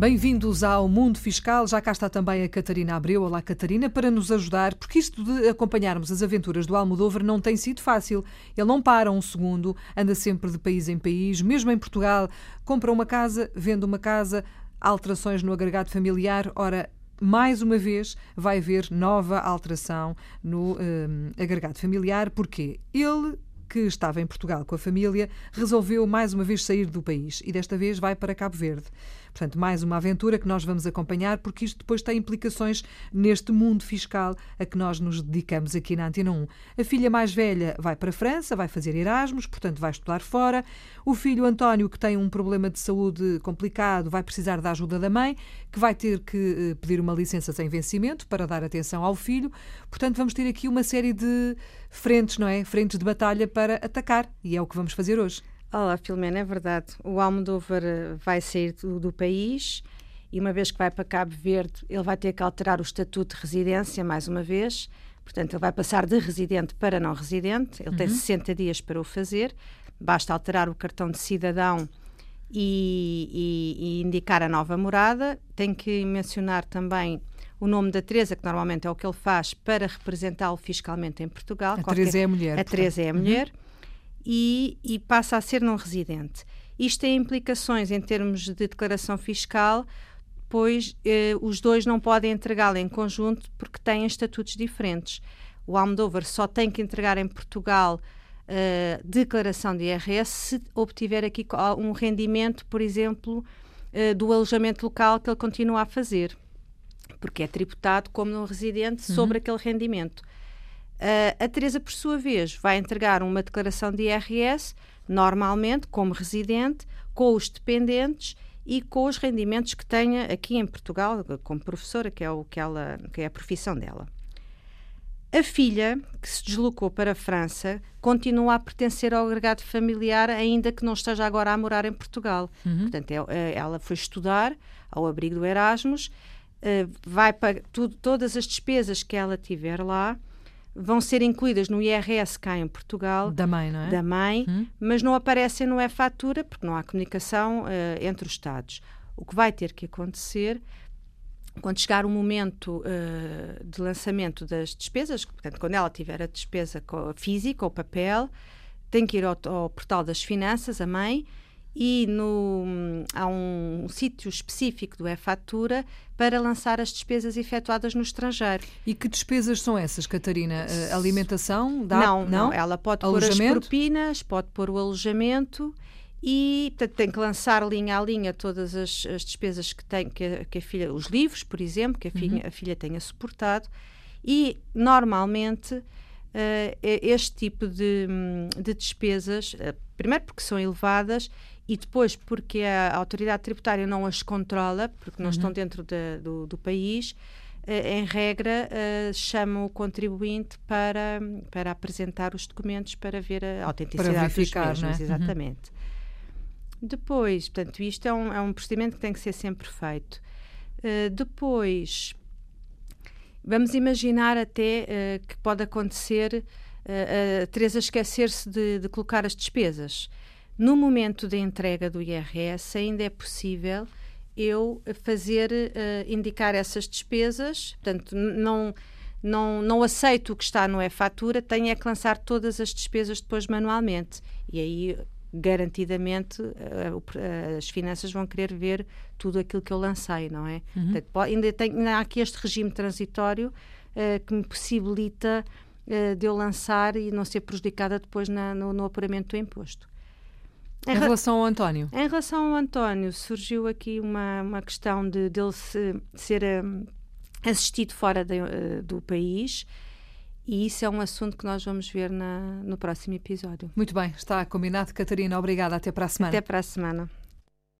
Bem-vindos ao Mundo Fiscal. Já cá está também a Catarina Abreu. Olá, Catarina, para nos ajudar, porque isto de acompanharmos as aventuras do Almodóvar não tem sido fácil. Ele não para um segundo, anda sempre de país em país, mesmo em Portugal. Compra uma casa, vende uma casa, alterações no agregado familiar. Ora, mais uma vez vai haver nova alteração no um, agregado familiar, porque ele que estava em Portugal com a família, resolveu mais uma vez sair do país e desta vez vai para Cabo Verde. Portanto, mais uma aventura que nós vamos acompanhar, porque isto depois tem implicações neste mundo fiscal a que nós nos dedicamos aqui na Antena 1. A filha mais velha vai para a França, vai fazer Erasmus, portanto, vai estudar fora. O filho António, que tem um problema de saúde complicado, vai precisar da ajuda da mãe, que vai ter que eh, pedir uma licença sem vencimento para dar atenção ao filho. Portanto, vamos ter aqui uma série de frentes, não é? Frentes de batalha para atacar, e é o que vamos fazer hoje. Olá, Filomena, é verdade. O Almodóvar eh, vai sair do, do, país e, uma vez que vai para Cabo Verde, ele vai ter que alterar o estatuto de residência mais uma vez. Portanto, ele vai passar de residente para não residente. Ele uhum. tem 60 dias para o fazer. Basta alterar o cartão de cidadão e, e, e, indicar a nova morada. Tem que mencionar também o nome da Teresa, que normalmente é o que ele faz para representá-lo fiscalmente em Portugal. A Teresa é a mulher. A Teresa é a mulher. Uhum e, e passa a ser não residente. Isto tem implicações em termos de declaração fiscal, pois eh, os dois não podem entregá-la em conjunto porque têm estatutos diferentes. O Almodóvar só tem que entregar em Portugal uh, declaração de IRS se obtiver aqui um rendimento, por exemplo, uh, do alojamento local que ele continua a fazer, porque é tributado como não residente sobre uhum. aquele rendimento. Uh, a Teresa, por sua vez, vai entregar uma declaração de IRS, normalmente como residente, com os dependentes e com os rendimentos que tenha aqui em Portugal, como professora, que é, o que, ela, que é a profissão dela. A filha, que se deslocou para a França, continua a pertencer ao agregado familiar, ainda que não esteja agora a morar em Portugal. Uhum. Portanto, é, é, ela foi estudar ao abrigo do Erasmus, eh, vai para tudo, todas as despesas que ela tiver lá, vão ser incluídas no IRS cá em Portugal. Da mãe, não é? Da mãe, hum. mas não aparecem no E-Fatura porque não há comunicação uh, entre os Estados. O que vai ter que acontecer quando chegar o momento uh, de lançamento das despesas, portanto, quando ela tiver a despesa física ou papel, tem que ir ao, ao portal das finanças, a mãe, e no, há um, um sítio específico do E-Fatura para lançar as despesas efetuadas no estrangeiro. E que despesas são essas, Catarina? Uh, alimentação? Dá? Não, não, não, ela pode pôr as propinas, pode pôr o alojamento e portanto, tem que lançar linha a linha todas as, as despesas que tem, que a, que a, filha, os livros, por exemplo, que a filha, uhum. a filha tenha suportado e normalmente Uh, este tipo de, de despesas, uh, primeiro porque são elevadas e depois porque a autoridade tributária não as controla, porque não uhum. estão dentro de, do, do, país, uh, em regra uh, chama o contribuinte para, para apresentar os documentos para ver a autenticidade dos mesmos. É? Exatamente. Uhum. Depois, portanto, isto é um, é um procedimento que tem que ser sempre feito. Uh, depois, vamos imaginar até que pode acontecer a Teresa esquecer-se de, de colocar as despesas no momento da entrega do IRS, ainda é possível eu fazer, uh, indicar essas despesas, portanto, não, não, não aceito o que está no e-fatura, tenho é que lançar todas as despesas depois manualmente. E aí, garantidamente, uh, uh, as finanças vão querer ver tudo aquilo que eu lancei, não é? Uhum. Portanto, ainda, tenho, ainda há aqui este regime transitório que me possibilita de eu lançar e não ser prejudicada depois na, no, no apuramento do imposto. Em, relação ao António? Em relação ao António, surgiu aqui uma, uma questão de dele se, ser um, assistido fora de, uh, do país. E isso é um assunto que nós vamos ver na, no próximo episódio. Muito bem, está combinado. Catarina, obrigada. Até para a semana. Até para a semana.